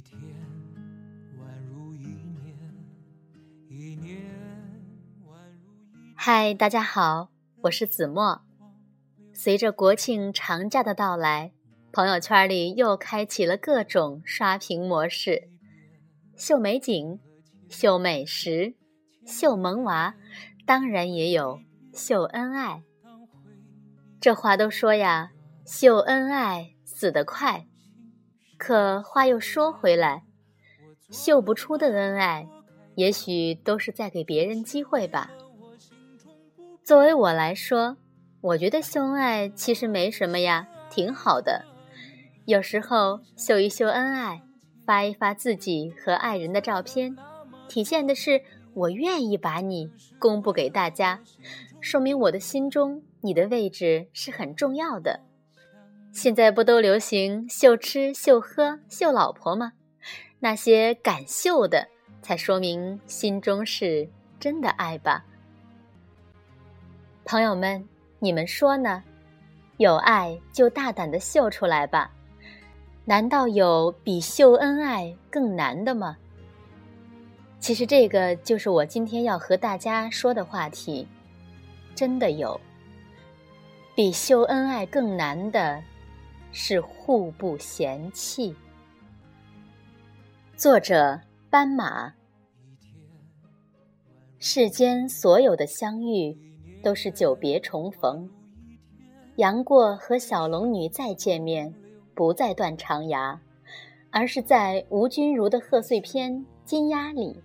天宛如一年，一年宛如一。嗨，大家好，我是子墨。随着国庆长假的到来，朋友圈里又开启了各种刷屏模式，秀美景、秀美食、秀萌娃，当然也有秀恩爱。这话都说呀，秀恩爱死得快。可话又说回来，秀不出的恩爱，也许都是在给别人机会吧。作为我来说，我觉得秀恩爱其实没什么呀，挺好的。有时候秀一秀恩爱，发一发自己和爱人的照片，体现的是我愿意把你公布给大家，说明我的心中你的位置是很重要的。现在不都流行秀吃秀喝秀老婆吗？那些敢秀的，才说明心中是真的爱吧。朋友们，你们说呢？有爱就大胆的秀出来吧。难道有比秀恩爱更难的吗？其实这个就是我今天要和大家说的话题。真的有比秀恩爱更难的。是互不嫌弃。作者斑马。世间所有的相遇，都是久别重逢。杨过和小龙女再见面，不再断肠牙，而是在吴君如的贺岁片《金鸭》里，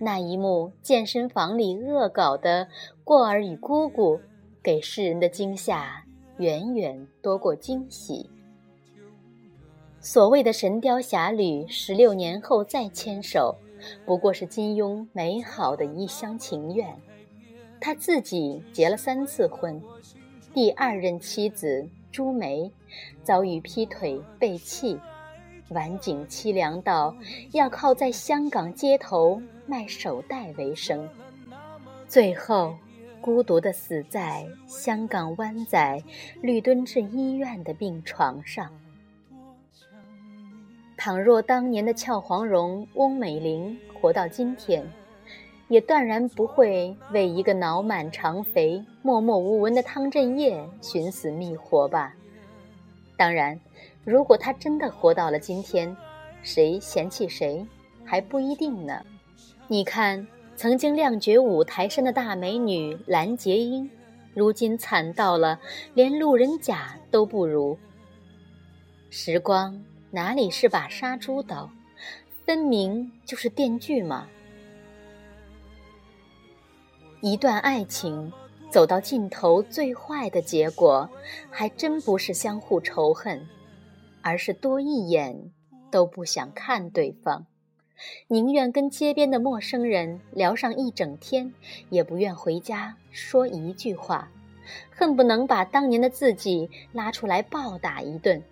那一幕健身房里恶搞的过儿与姑姑，给世人的惊吓。远远多过惊喜。所谓的《神雕侠侣》，十六年后再牵手，不过是金庸美好的一厢情愿。他自己结了三次婚，第二任妻子朱梅遭遇劈腿被弃，晚景凄凉到要靠在香港街头卖手袋为生，最后。孤独的死在香港湾仔绿墩治医院的病床上。倘若当年的俏黄蓉翁美玲活到今天，也断然不会为一个脑满肠肥、默默无闻的汤镇业寻死觅活吧。当然，如果她真的活到了今天，谁嫌弃谁还不一定呢。你看。曾经亮绝五台山的大美女蓝洁瑛，如今惨到了连路人甲都不如。时光哪里是把杀猪刀，分明就是电锯嘛！一段爱情走到尽头，最坏的结果，还真不是相互仇恨，而是多一眼都不想看对方。宁愿跟街边的陌生人聊上一整天，也不愿回家说一句话，恨不能把当年的自己拉出来暴打一顿，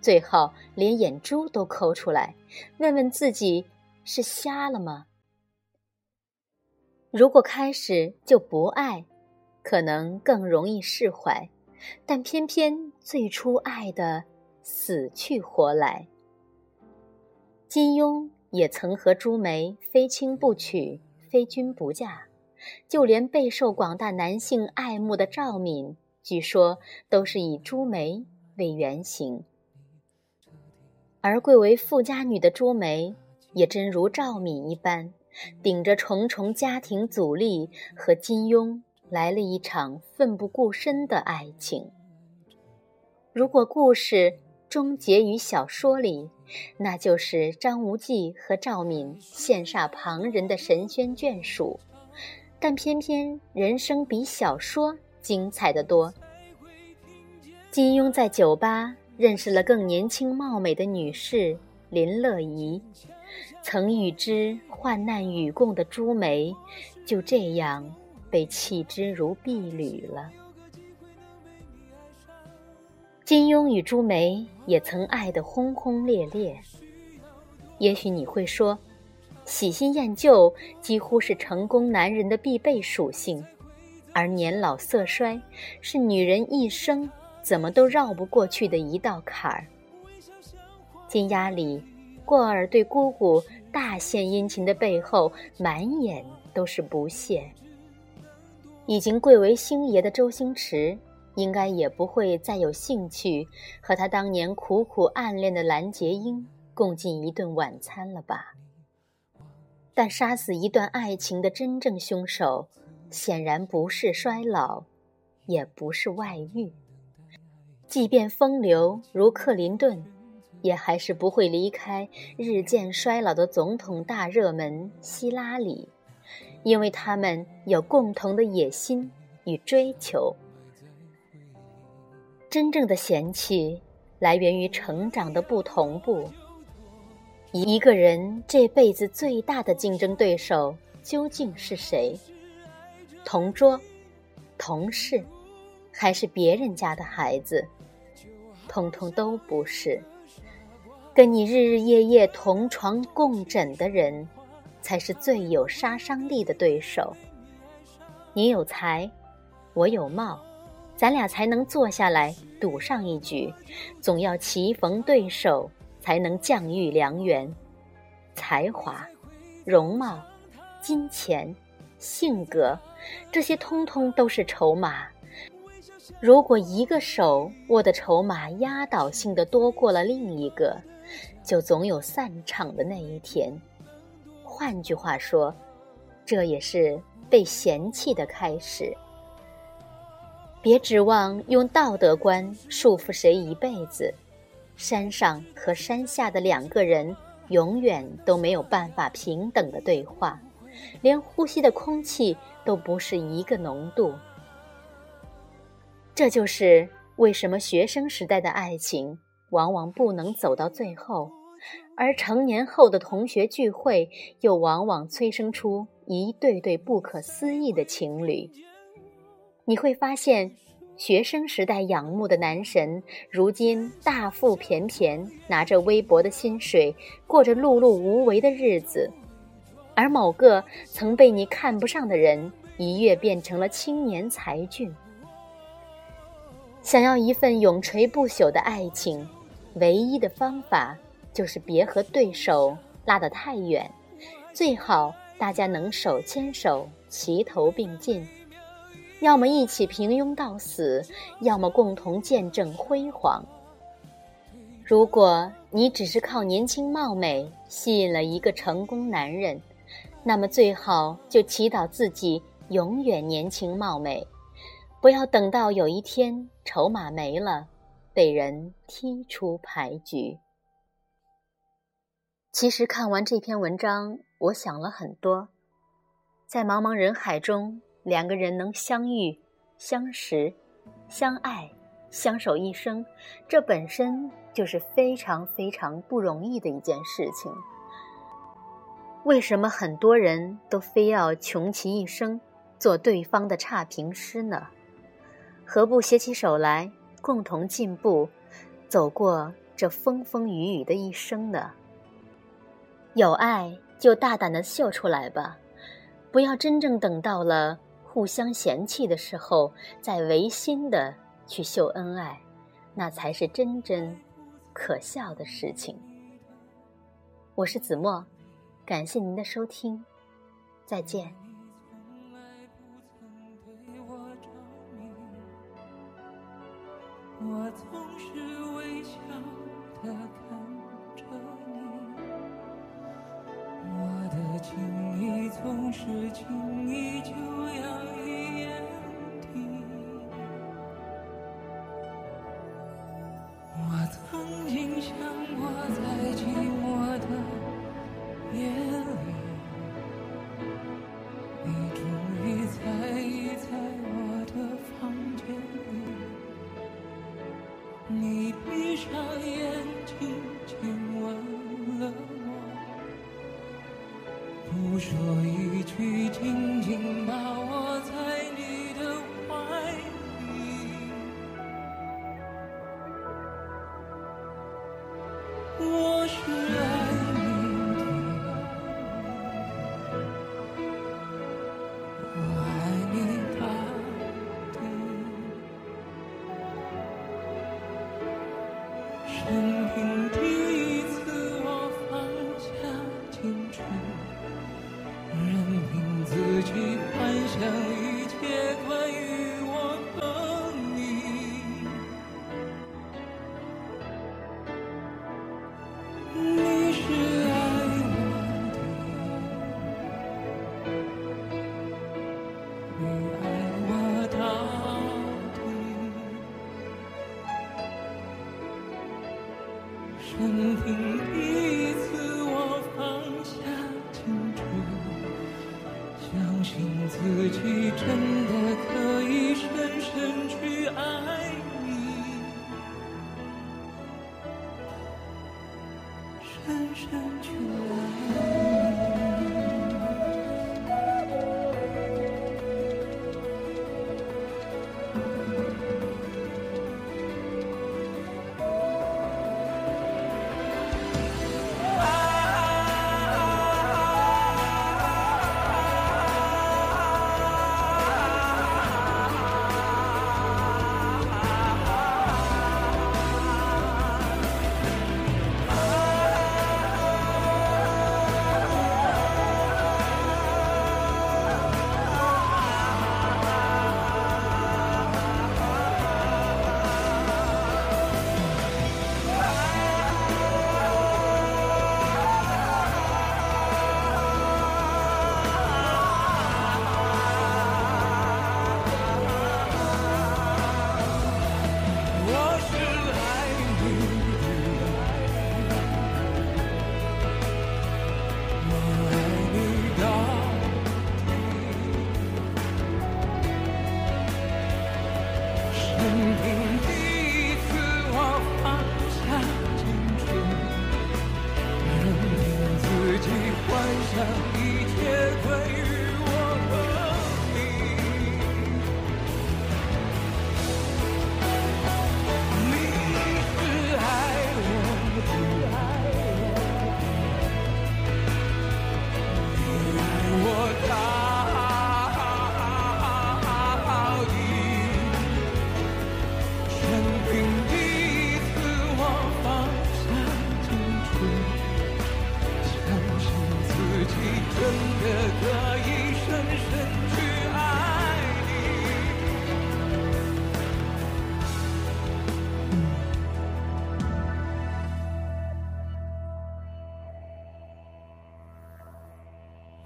最后连眼珠都抠出来，问问自己是瞎了吗？如果开始就不爱，可能更容易释怀，但偏偏最初爱的死去活来。金庸。也曾和朱梅非亲不娶，非君不嫁，就连备受广大男性爱慕的赵敏，据说都是以朱梅为原型。而贵为富家女的朱梅，也真如赵敏一般，顶着重重家庭阻力，和金庸来了一场奋不顾身的爱情。如果故事终结于小说里，那就是张无忌和赵敏羡煞旁人的神仙眷属，但偏偏人生比小说精彩的多。金庸在酒吧认识了更年轻貌美的女士林乐怡，曾与之患难与共的朱梅，就这样被弃之如敝履了。金庸与朱梅也曾爱得轰轰烈烈。也许你会说，喜新厌旧几乎是成功男人的必备属性，而年老色衰是女人一生怎么都绕不过去的一道坎儿。金鸭里，过儿对姑姑大献殷勤的背后，满眼都是不屑。已经贵为星爷的周星驰，应该也不会再有兴趣和他当年苦苦暗恋的蓝洁瑛共进一顿晚餐了吧？但杀死一段爱情的真正凶手，显然不是衰老，也不是外遇。即便风流如克林顿，也还是不会离开日渐衰老的总统大热门希拉里，因为他们有共同的野心与追求。真正的嫌弃，来源于成长的不同步。一个人这辈子最大的竞争对手究竟是谁？同桌、同事，还是别人家的孩子？通通都不是。跟你日日夜夜同床共枕的人，才是最有杀伤力的对手。你有才，我有貌，咱俩才能坐下来赌上一局。总要棋逢对手。才能将遇良缘，才华、容貌、金钱、性格，这些通通都是筹码。如果一个手握的筹码压倒性的多过了另一个，就总有散场的那一天。换句话说，这也是被嫌弃的开始。别指望用道德观束缚谁一辈子。山上和山下的两个人永远都没有办法平等的对话，连呼吸的空气都不是一个浓度。这就是为什么学生时代的爱情往往不能走到最后，而成年后的同学聚会又往往催生出一对对不可思议的情侣。你会发现。学生时代仰慕的男神，如今大腹便便，拿着微薄的薪水，过着碌碌无为的日子；而某个曾被你看不上的人，一跃变成了青年才俊。想要一份永垂不朽的爱情，唯一的方法就是别和对手拉得太远，最好大家能手牵手，齐头并进。要么一起平庸到死，要么共同见证辉煌。如果你只是靠年轻貌美吸引了一个成功男人，那么最好就祈祷自己永远年轻貌美，不要等到有一天筹码没了，被人踢出牌局。其实看完这篇文章，我想了很多，在茫茫人海中。两个人能相遇、相识、相爱、相守一生，这本身就是非常非常不容易的一件事情。为什么很多人都非要穷其一生做对方的差评师呢？何不携起手来，共同进步，走过这风风雨雨的一生呢？有爱就大胆的秀出来吧，不要真正等到了。互相嫌弃的时候，再违心的去秀恩爱，那才是真真可笑的事情。我是子墨，感谢您的收听，再见。我总是微笑的看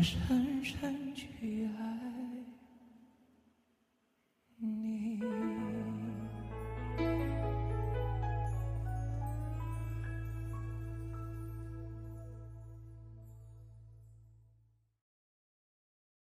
wish her